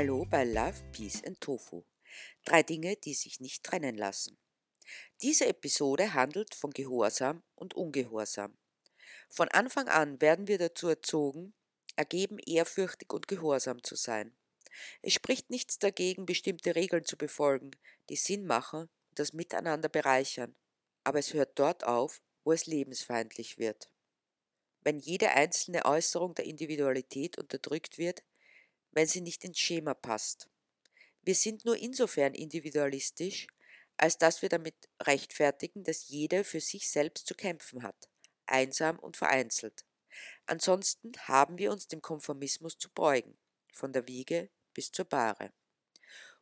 Hallo bei Love, Peace and Tofu. Drei Dinge, die sich nicht trennen lassen. Diese Episode handelt von Gehorsam und Ungehorsam. Von Anfang an werden wir dazu erzogen, ergeben ehrfürchtig und gehorsam zu sein. Es spricht nichts dagegen, bestimmte Regeln zu befolgen, die Sinn machen und das Miteinander bereichern. Aber es hört dort auf, wo es lebensfeindlich wird. Wenn jede einzelne Äußerung der Individualität unterdrückt wird, wenn sie nicht ins Schema passt. Wir sind nur insofern individualistisch, als dass wir damit rechtfertigen, dass jeder für sich selbst zu kämpfen hat, einsam und vereinzelt. Ansonsten haben wir uns dem Konformismus zu beugen, von der Wiege bis zur Bahre.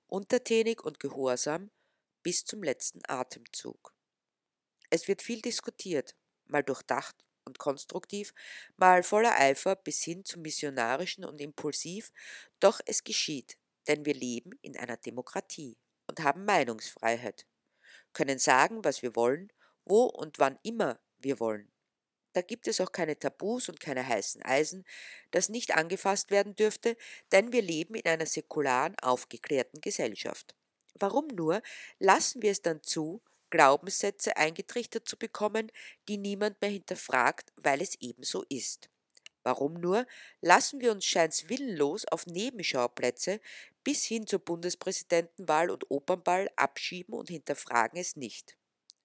Untertänig und gehorsam bis zum letzten Atemzug. Es wird viel diskutiert, mal durchdacht und konstruktiv, mal voller Eifer bis hin zum missionarischen und impulsiv, doch es geschieht, denn wir leben in einer Demokratie und haben Meinungsfreiheit, können sagen, was wir wollen, wo und wann immer wir wollen. Da gibt es auch keine Tabus und keine heißen Eisen, das nicht angefasst werden dürfte, denn wir leben in einer säkularen, aufgeklärten Gesellschaft. Warum nur lassen wir es dann zu, Glaubenssätze eingetrichtert zu bekommen, die niemand mehr hinterfragt, weil es ebenso ist? Warum nur lassen wir uns scheins willenlos auf Nebenschauplätze bis hin zur Bundespräsidentenwahl und Opernball abschieben und hinterfragen es nicht?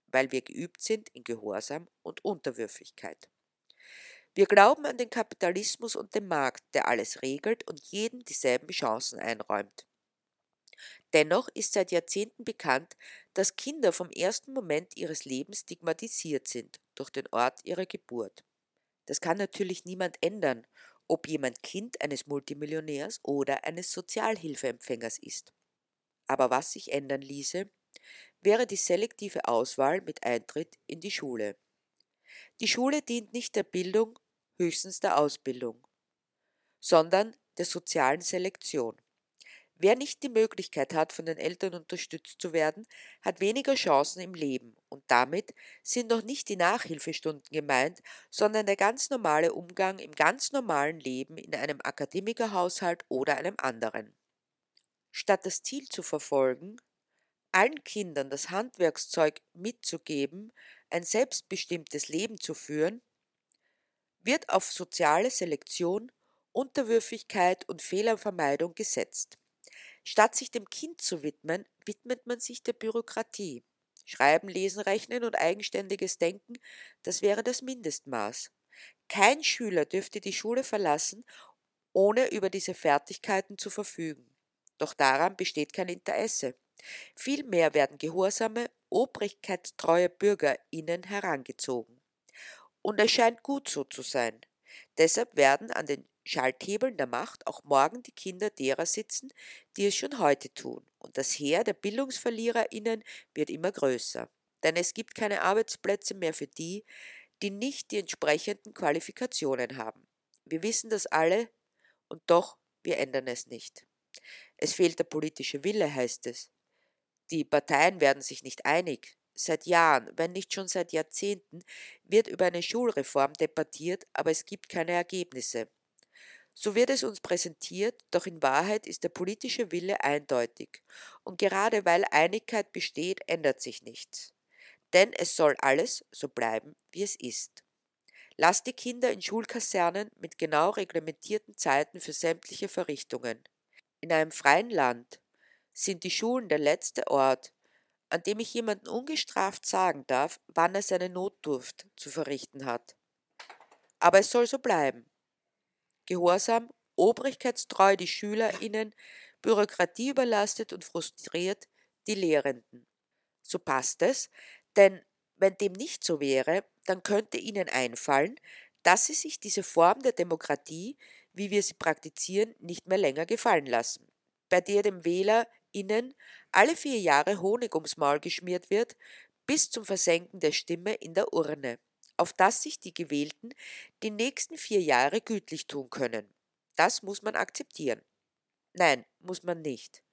Weil wir geübt sind in Gehorsam und Unterwürfigkeit. Wir glauben an den Kapitalismus und den Markt, der alles regelt und jedem dieselben Chancen einräumt. Dennoch ist seit Jahrzehnten bekannt, dass Kinder vom ersten Moment ihres Lebens stigmatisiert sind durch den Ort ihrer Geburt. Das kann natürlich niemand ändern, ob jemand Kind eines Multimillionärs oder eines Sozialhilfeempfängers ist. Aber was sich ändern ließe, wäre die selektive Auswahl mit Eintritt in die Schule. Die Schule dient nicht der Bildung, höchstens der Ausbildung, sondern der sozialen Selektion. Wer nicht die Möglichkeit hat, von den Eltern unterstützt zu werden, hat weniger Chancen im Leben und damit sind noch nicht die Nachhilfestunden gemeint, sondern der ganz normale Umgang im ganz normalen Leben in einem Akademikerhaushalt oder einem anderen. Statt das Ziel zu verfolgen, allen Kindern das Handwerkszeug mitzugeben, ein selbstbestimmtes Leben zu führen, wird auf soziale Selektion, Unterwürfigkeit und Fehlervermeidung gesetzt. Statt sich dem Kind zu widmen, widmet man sich der Bürokratie. Schreiben, Lesen, Rechnen und eigenständiges Denken, das wäre das Mindestmaß. Kein Schüler dürfte die Schule verlassen, ohne über diese Fertigkeiten zu verfügen. Doch daran besteht kein Interesse. Vielmehr werden gehorsame, obrigkeitstreue BürgerInnen herangezogen. Und es scheint gut so zu sein. Deshalb werden an den Schalthebeln der Macht auch morgen die Kinder derer sitzen, die es schon heute tun. Und das Heer der BildungsverliererInnen wird immer größer. Denn es gibt keine Arbeitsplätze mehr für die, die nicht die entsprechenden Qualifikationen haben. Wir wissen das alle und doch, wir ändern es nicht. Es fehlt der politische Wille, heißt es. Die Parteien werden sich nicht einig. Seit Jahren, wenn nicht schon seit Jahrzehnten, wird über eine Schulreform debattiert, aber es gibt keine Ergebnisse. So wird es uns präsentiert, doch in Wahrheit ist der politische Wille eindeutig. Und gerade weil Einigkeit besteht, ändert sich nichts. Denn es soll alles so bleiben, wie es ist. Lasst die Kinder in Schulkasernen mit genau reglementierten Zeiten für sämtliche Verrichtungen. In einem freien Land sind die Schulen der letzte Ort, an dem ich jemanden ungestraft sagen darf, wann er seine Notdurft zu verrichten hat. Aber es soll so bleiben. Gehorsam, obrigkeitstreu die SchülerInnen, Bürokratie überlastet und frustriert die Lehrenden. So passt es, denn wenn dem nicht so wäre, dann könnte Ihnen einfallen, dass Sie sich diese Form der Demokratie, wie wir sie praktizieren, nicht mehr länger gefallen lassen, bei der dem WählerInnen alle vier Jahre Honig ums Maul geschmiert wird, bis zum Versenken der Stimme in der Urne auf das sich die Gewählten die nächsten vier Jahre gütlich tun können. Das muss man akzeptieren. Nein, muss man nicht.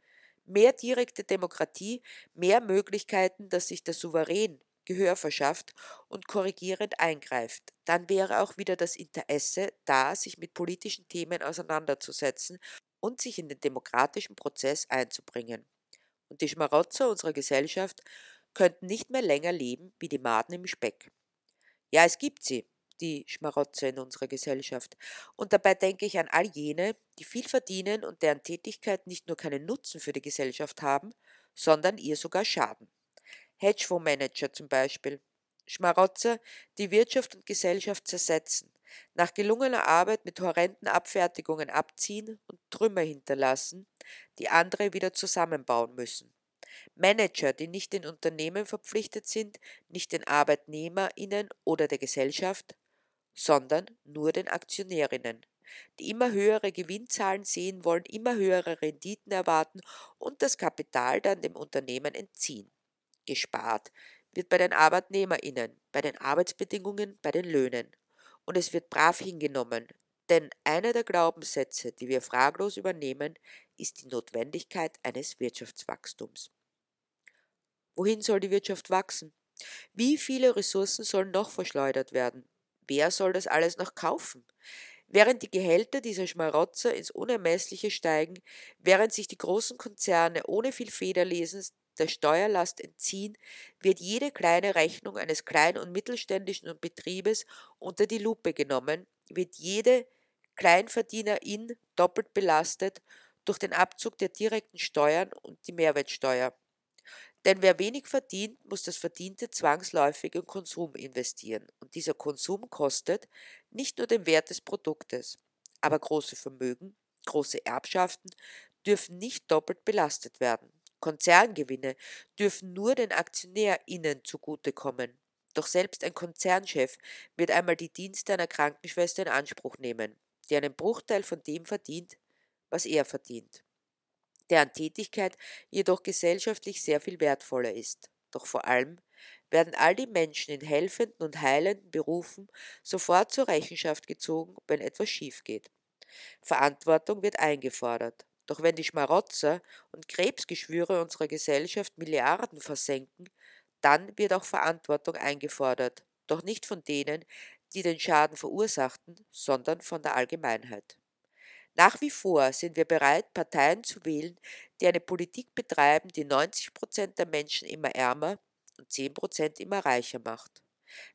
Mehr direkte Demokratie, mehr Möglichkeiten, dass sich der Souverän Gehör verschafft und korrigierend eingreift, dann wäre auch wieder das Interesse da, sich mit politischen Themen auseinanderzusetzen und sich in den demokratischen Prozess einzubringen. Und die Schmarotzer unserer Gesellschaft könnten nicht mehr länger leben wie die Maden im Speck. Ja, es gibt sie, die Schmarotzer in unserer Gesellschaft. Und dabei denke ich an all jene, die viel verdienen und deren Tätigkeit nicht nur keinen Nutzen für die Gesellschaft haben, sondern ihr sogar schaden. Hedgefondsmanager zum Beispiel. Schmarotzer, die Wirtschaft und Gesellschaft zersetzen, nach gelungener Arbeit mit horrenden Abfertigungen abziehen und Trümmer hinterlassen, die andere wieder zusammenbauen müssen. Manager, die nicht den Unternehmen verpflichtet sind, nicht den ArbeitnehmerInnen oder der Gesellschaft, sondern nur den Aktionärinnen, die immer höhere Gewinnzahlen sehen wollen, immer höhere Renditen erwarten und das Kapital dann dem Unternehmen entziehen. Gespart wird bei den ArbeitnehmerInnen, bei den Arbeitsbedingungen, bei den Löhnen. Und es wird brav hingenommen, denn einer der Glaubenssätze, die wir fraglos übernehmen, ist die Notwendigkeit eines Wirtschaftswachstums. Wohin soll die Wirtschaft wachsen? Wie viele Ressourcen sollen noch verschleudert werden? Wer soll das alles noch kaufen? Während die Gehälter dieser Schmarotzer ins Unermessliche steigen, während sich die großen Konzerne ohne viel Federlesens der Steuerlast entziehen, wird jede kleine Rechnung eines kleinen und mittelständischen Betriebes unter die Lupe genommen, wird jede Kleinverdienerin doppelt belastet durch den Abzug der direkten Steuern und die Mehrwertsteuer. Denn wer wenig verdient, muss das Verdiente zwangsläufig in Konsum investieren. Und dieser Konsum kostet nicht nur den Wert des Produktes, aber große Vermögen, große Erbschaften dürfen nicht doppelt belastet werden. Konzerngewinne dürfen nur den AktionärInnen zugutekommen. Doch selbst ein Konzernchef wird einmal die Dienste einer Krankenschwester in Anspruch nehmen, die einen Bruchteil von dem verdient, was er verdient deren Tätigkeit jedoch gesellschaftlich sehr viel wertvoller ist. Doch vor allem werden all die Menschen in helfenden und heilenden Berufen sofort zur Rechenschaft gezogen, wenn etwas schief geht. Verantwortung wird eingefordert. Doch wenn die Schmarotzer und Krebsgeschwüre unserer Gesellschaft Milliarden versenken, dann wird auch Verantwortung eingefordert, doch nicht von denen, die den Schaden verursachten, sondern von der Allgemeinheit. Nach wie vor sind wir bereit, Parteien zu wählen, die eine Politik betreiben, die 90 Prozent der Menschen immer ärmer und 10 Prozent immer reicher macht.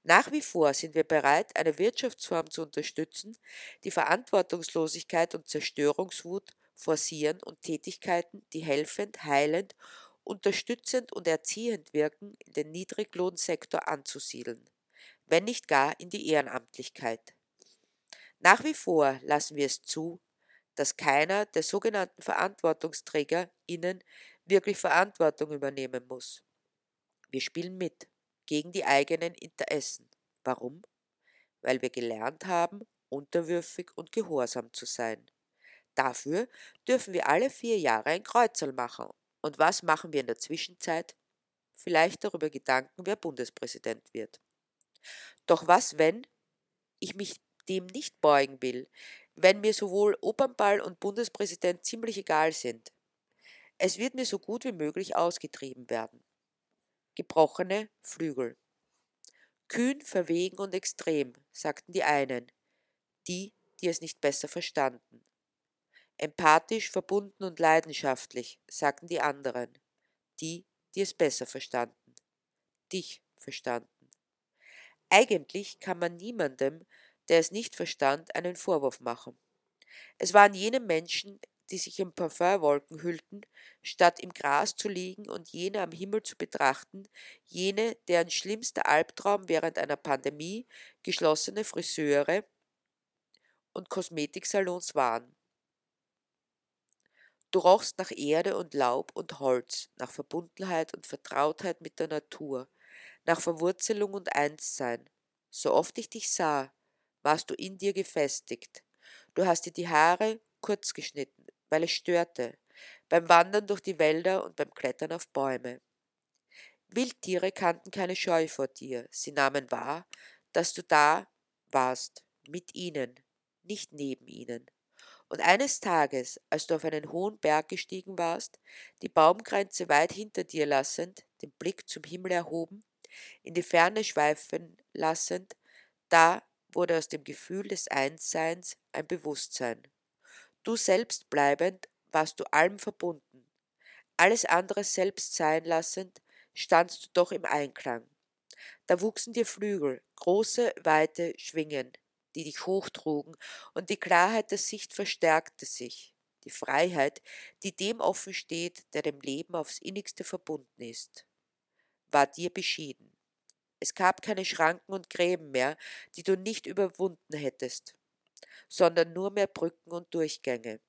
Nach wie vor sind wir bereit, eine Wirtschaftsform zu unterstützen, die Verantwortungslosigkeit und Zerstörungswut forcieren und Tätigkeiten, die helfend, heilend, unterstützend und erziehend wirken, in den Niedriglohnsektor anzusiedeln, wenn nicht gar in die Ehrenamtlichkeit. Nach wie vor lassen wir es zu, dass keiner der sogenannten VerantwortungsträgerInnen wirklich Verantwortung übernehmen muss. Wir spielen mit gegen die eigenen Interessen. Warum? Weil wir gelernt haben, unterwürfig und gehorsam zu sein. Dafür dürfen wir alle vier Jahre ein Kreuzerl machen. Und was machen wir in der Zwischenzeit? Vielleicht darüber Gedanken, wer Bundespräsident wird. Doch was, wenn ich mich dem nicht beugen will, wenn mir sowohl Opernball und Bundespräsident ziemlich egal sind. Es wird mir so gut wie möglich ausgetrieben werden. Gebrochene Flügel. Kühn, verwegen und extrem, sagten die einen, die, die es nicht besser verstanden. Empathisch, verbunden und leidenschaftlich, sagten die anderen, die, die es besser verstanden. Dich verstanden. Eigentlich kann man niemandem der es nicht verstand, einen Vorwurf machen. Es waren jene Menschen, die sich in Parfümwolken hüllten, statt im Gras zu liegen und jene am Himmel zu betrachten, jene, deren schlimmster Albtraum während einer Pandemie geschlossene Friseure und Kosmetiksalons waren. Du rochst nach Erde und Laub und Holz, nach Verbundenheit und Vertrautheit mit der Natur, nach Verwurzelung und Einssein. So oft ich dich sah, warst du in dir gefestigt. Du hast dir die Haare kurz geschnitten, weil es störte, beim Wandern durch die Wälder und beim Klettern auf Bäume. Wildtiere kannten keine Scheu vor dir, sie nahmen wahr, dass du da warst, mit ihnen, nicht neben ihnen. Und eines Tages, als du auf einen hohen Berg gestiegen warst, die Baumgrenze weit hinter dir lassend, den Blick zum Himmel erhoben, in die Ferne schweifen lassend, da wurde aus dem Gefühl des Einsseins ein Bewusstsein. Du selbst bleibend warst du allem verbunden. Alles andere selbst sein lassend, standst du doch im Einklang. Da wuchsen dir Flügel, große, weite Schwingen, die dich hochtrugen, und die Klarheit der Sicht verstärkte sich, die Freiheit, die dem offen steht, der dem Leben aufs innigste verbunden ist, war dir beschieden. Es gab keine Schranken und Gräben mehr, die du nicht überwunden hättest, sondern nur mehr Brücken und Durchgänge.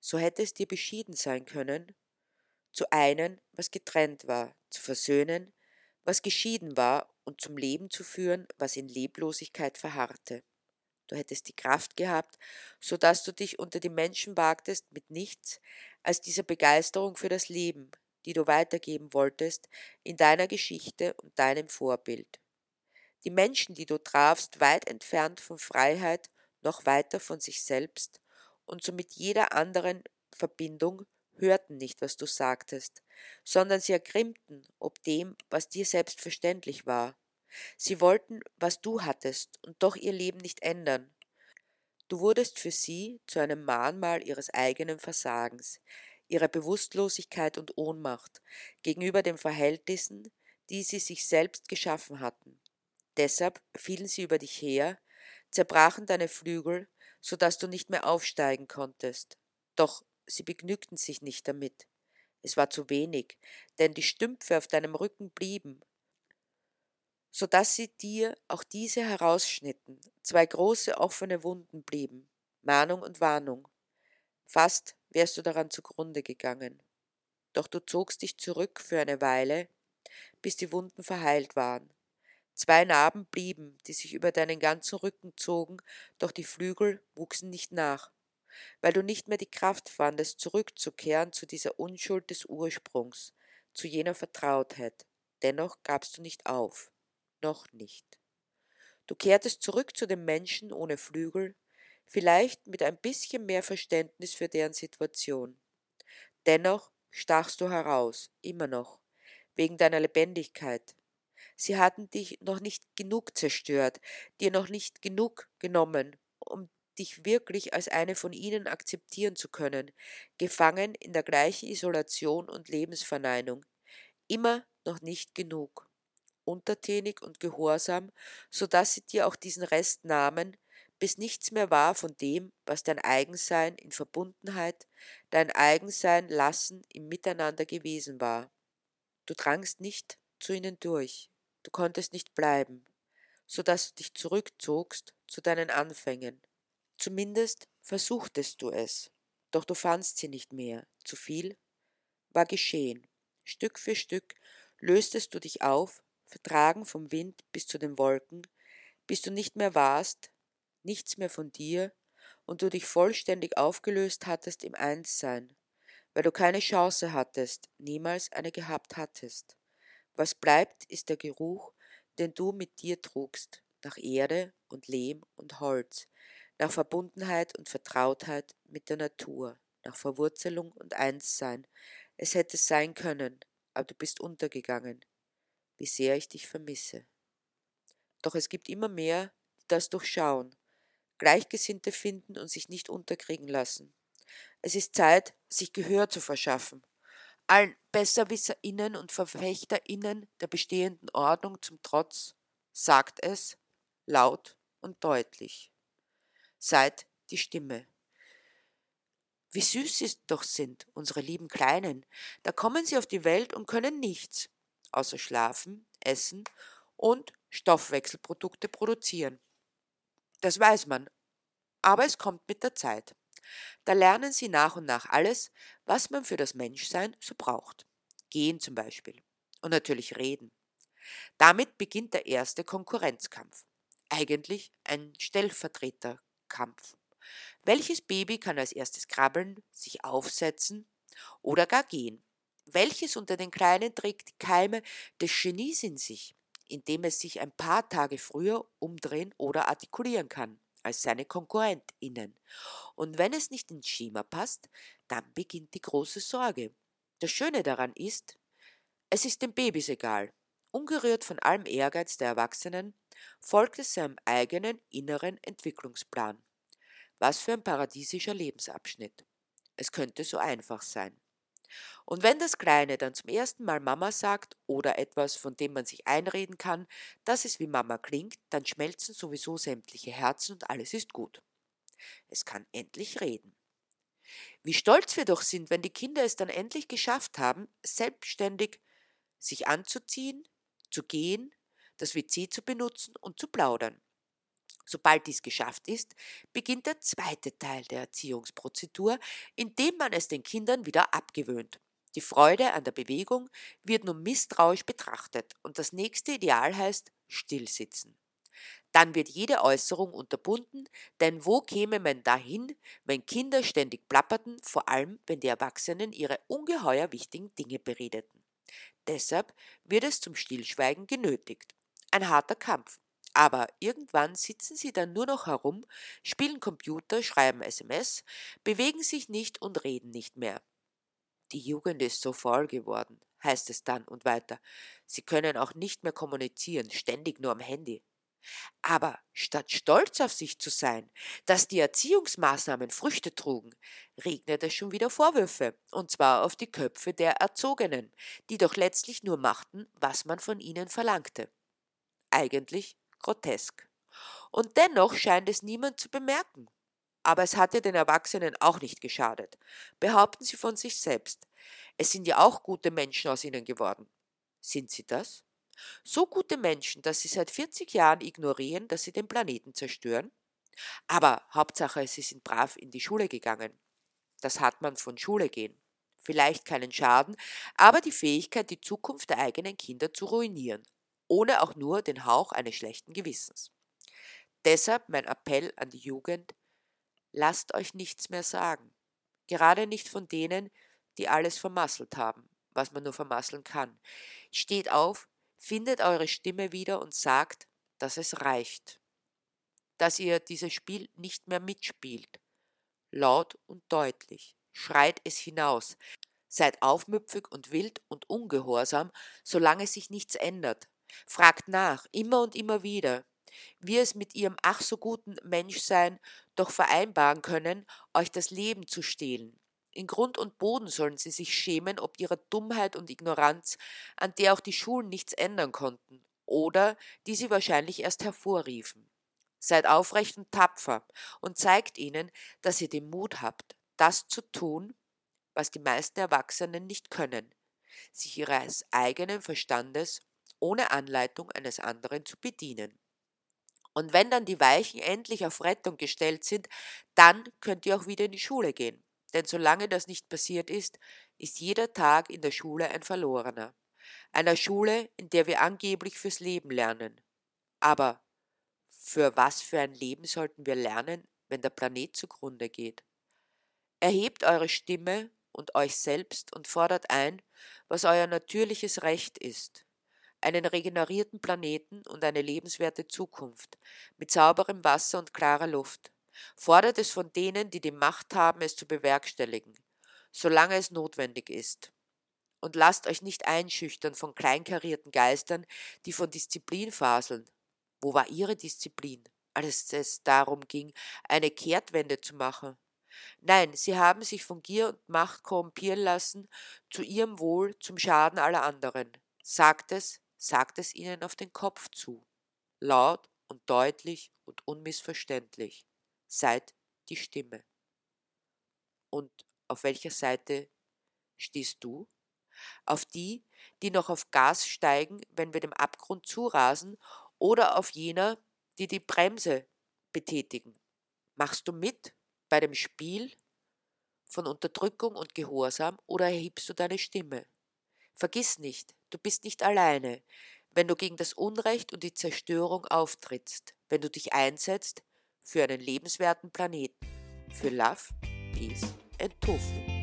So hätte es dir beschieden sein können, zu einen, was getrennt war, zu versöhnen, was geschieden war, und zum Leben zu führen, was in Leblosigkeit verharrte. Du hättest die Kraft gehabt, so dass du dich unter die Menschen wagtest mit nichts als dieser Begeisterung für das Leben, die du weitergeben wolltest in deiner Geschichte und deinem Vorbild. Die Menschen, die du trafst, weit entfernt von Freiheit, noch weiter von sich selbst und somit jeder anderen Verbindung, hörten nicht, was du sagtest, sondern sie ergrimmten ob dem, was dir selbstverständlich war. Sie wollten, was du hattest, und doch ihr Leben nicht ändern. Du wurdest für sie zu einem Mahnmal ihres eigenen Versagens, ihrer Bewusstlosigkeit und Ohnmacht gegenüber den Verhältnissen, die sie sich selbst geschaffen hatten. Deshalb fielen sie über dich her, zerbrachen deine Flügel, so dass du nicht mehr aufsteigen konntest. Doch sie begnügten sich nicht damit. Es war zu wenig, denn die Stümpfe auf deinem Rücken blieben, so dass sie dir auch diese herausschnitten, zwei große offene Wunden blieben, Mahnung und Warnung. Fast wärst du daran zugrunde gegangen. Doch du zogst dich zurück für eine Weile, bis die Wunden verheilt waren. Zwei Narben blieben, die sich über deinen ganzen Rücken zogen, doch die Flügel wuchsen nicht nach weil du nicht mehr die Kraft fandest, zurückzukehren zu dieser Unschuld des Ursprungs, zu jener Vertrautheit. Dennoch gabst du nicht auf, noch nicht. Du kehrtest zurück zu den Menschen ohne Flügel, vielleicht mit ein bisschen mehr Verständnis für deren Situation. Dennoch stachst du heraus, immer noch, wegen deiner Lebendigkeit. Sie hatten dich noch nicht genug zerstört, dir noch nicht genug genommen, um dich wirklich als eine von ihnen akzeptieren zu können, gefangen in der gleichen Isolation und Lebensverneinung, immer noch nicht genug, untertänig und gehorsam, so dass sie dir auch diesen Rest nahmen, bis nichts mehr war von dem, was dein Eigensein in Verbundenheit, dein Eigensein lassen im Miteinander gewesen war. Du drangst nicht zu ihnen durch, du konntest nicht bleiben, so dass du dich zurückzogst zu deinen Anfängen, Zumindest versuchtest du es, doch du fandst sie nicht mehr. Zu viel war geschehen. Stück für Stück löstest du dich auf, vertragen vom Wind bis zu den Wolken, bis du nicht mehr warst, nichts mehr von dir und du dich vollständig aufgelöst hattest im Einssein, weil du keine Chance hattest, niemals eine gehabt hattest. Was bleibt, ist der Geruch, den du mit dir trugst, nach Erde und Lehm und Holz, nach Verbundenheit und Vertrautheit mit der Natur, nach Verwurzelung und Einssein. Es hätte sein können, aber du bist untergegangen. Wie sehr ich dich vermisse. Doch es gibt immer mehr, die das durchschauen, Gleichgesinnte finden und sich nicht unterkriegen lassen. Es ist Zeit, sich Gehör zu verschaffen. Allen BesserwisserInnen und VerfechterInnen der bestehenden Ordnung zum Trotz sagt es laut und deutlich. Seid die Stimme. Wie süß sie doch sind, unsere lieben Kleinen. Da kommen sie auf die Welt und können nichts, außer schlafen, essen und Stoffwechselprodukte produzieren. Das weiß man, aber es kommt mit der Zeit. Da lernen sie nach und nach alles, was man für das Menschsein so braucht. Gehen zum Beispiel. Und natürlich reden. Damit beginnt der erste Konkurrenzkampf. Eigentlich ein Stellvertreter Kampf. Welches Baby kann als erstes krabbeln, sich aufsetzen oder gar gehen? Welches unter den Kleinen trägt die Keime des Genies in sich, indem es sich ein paar Tage früher umdrehen oder artikulieren kann als seine KonkurrentInnen? Und wenn es nicht ins Schema passt, dann beginnt die große Sorge. Das Schöne daran ist, es ist den Babys egal. ungerührt von allem Ehrgeiz der Erwachsenen, folgt es seinem eigenen inneren Entwicklungsplan. Was für ein paradiesischer Lebensabschnitt. Es könnte so einfach sein. Und wenn das Kleine dann zum ersten Mal Mama sagt oder etwas, von dem man sich einreden kann, dass es wie Mama klingt, dann schmelzen sowieso sämtliche Herzen und alles ist gut. Es kann endlich reden. Wie stolz wir doch sind, wenn die Kinder es dann endlich geschafft haben, selbstständig sich anzuziehen, zu gehen, das WC zu benutzen und zu plaudern. Sobald dies geschafft ist, beginnt der zweite Teil der Erziehungsprozedur, indem man es den Kindern wieder abgewöhnt. Die Freude an der Bewegung wird nun misstrauisch betrachtet und das nächste Ideal heißt Stillsitzen. Dann wird jede Äußerung unterbunden, denn wo käme man dahin, wenn Kinder ständig plapperten, vor allem wenn die Erwachsenen ihre ungeheuer wichtigen Dinge beredeten. Deshalb wird es zum Stillschweigen genötigt. Ein harter Kampf. Aber irgendwann sitzen sie dann nur noch herum, spielen Computer, schreiben SMS, bewegen sich nicht und reden nicht mehr. Die Jugend ist so faul geworden, heißt es dann und weiter. Sie können auch nicht mehr kommunizieren, ständig nur am Handy. Aber statt stolz auf sich zu sein, dass die Erziehungsmaßnahmen Früchte trugen, regnet es schon wieder Vorwürfe, und zwar auf die Köpfe der Erzogenen, die doch letztlich nur machten, was man von ihnen verlangte. Eigentlich grotesk. Und dennoch scheint es niemand zu bemerken. Aber es hatte den Erwachsenen auch nicht geschadet. Behaupten sie von sich selbst. Es sind ja auch gute Menschen aus ihnen geworden. Sind sie das? So gute Menschen, dass sie seit 40 Jahren ignorieren, dass sie den Planeten zerstören? Aber Hauptsache, sie sind brav in die Schule gegangen. Das hat man von Schule gehen. Vielleicht keinen Schaden, aber die Fähigkeit, die Zukunft der eigenen Kinder zu ruinieren, ohne auch nur den Hauch eines schlechten Gewissens. Deshalb mein Appell an die Jugend, lasst euch nichts mehr sagen. Gerade nicht von denen, die alles vermasselt haben, was man nur vermasseln kann. Steht auf, findet eure Stimme wieder und sagt, dass es reicht. Dass ihr dieses Spiel nicht mehr mitspielt. Laut und deutlich. Schreit es hinaus. Seid aufmüpfig und wild und ungehorsam, solange sich nichts ändert. Fragt nach, immer und immer wieder, wie es mit ihrem ach so guten Menschsein doch vereinbaren können, euch das Leben zu stehlen. In Grund und Boden sollen sie sich schämen ob ihrer Dummheit und Ignoranz, an der auch die Schulen nichts ändern konnten, oder die sie wahrscheinlich erst hervorriefen. Seid aufrecht und tapfer und zeigt ihnen, dass ihr den Mut habt, das zu tun, was die meisten Erwachsenen nicht können, sich ihres eigenen Verstandes ohne Anleitung eines anderen zu bedienen. Und wenn dann die Weichen endlich auf Rettung gestellt sind, dann könnt ihr auch wieder in die Schule gehen. Denn solange das nicht passiert ist, ist jeder Tag in der Schule ein verlorener. Einer Schule, in der wir angeblich fürs Leben lernen. Aber für was für ein Leben sollten wir lernen, wenn der Planet zugrunde geht? Erhebt eure Stimme und euch selbst und fordert ein, was euer natürliches Recht ist einen regenerierten Planeten und eine lebenswerte Zukunft mit sauberem Wasser und klarer Luft fordert es von denen, die die Macht haben, es zu bewerkstelligen, solange es notwendig ist. Und lasst euch nicht einschüchtern von kleinkarierten Geistern, die von Disziplin faseln. Wo war ihre Disziplin, als es darum ging, eine Kehrtwende zu machen? Nein, sie haben sich von Gier und Macht korrumpieren lassen, zu ihrem Wohl, zum Schaden aller anderen. Sagt es, sagt es ihnen auf den Kopf zu, laut und deutlich und unmissverständlich seid die Stimme. Und auf welcher Seite stehst du? Auf die, die noch auf Gas steigen, wenn wir dem Abgrund zurasen, oder auf jener, die die Bremse betätigen? Machst du mit bei dem Spiel von Unterdrückung und Gehorsam oder erhebst du deine Stimme? Vergiss nicht, du bist nicht alleine, wenn du gegen das Unrecht und die Zerstörung auftrittst, wenn du dich einsetzt für einen lebenswerten Planeten. Für Love, Peace and Tofu.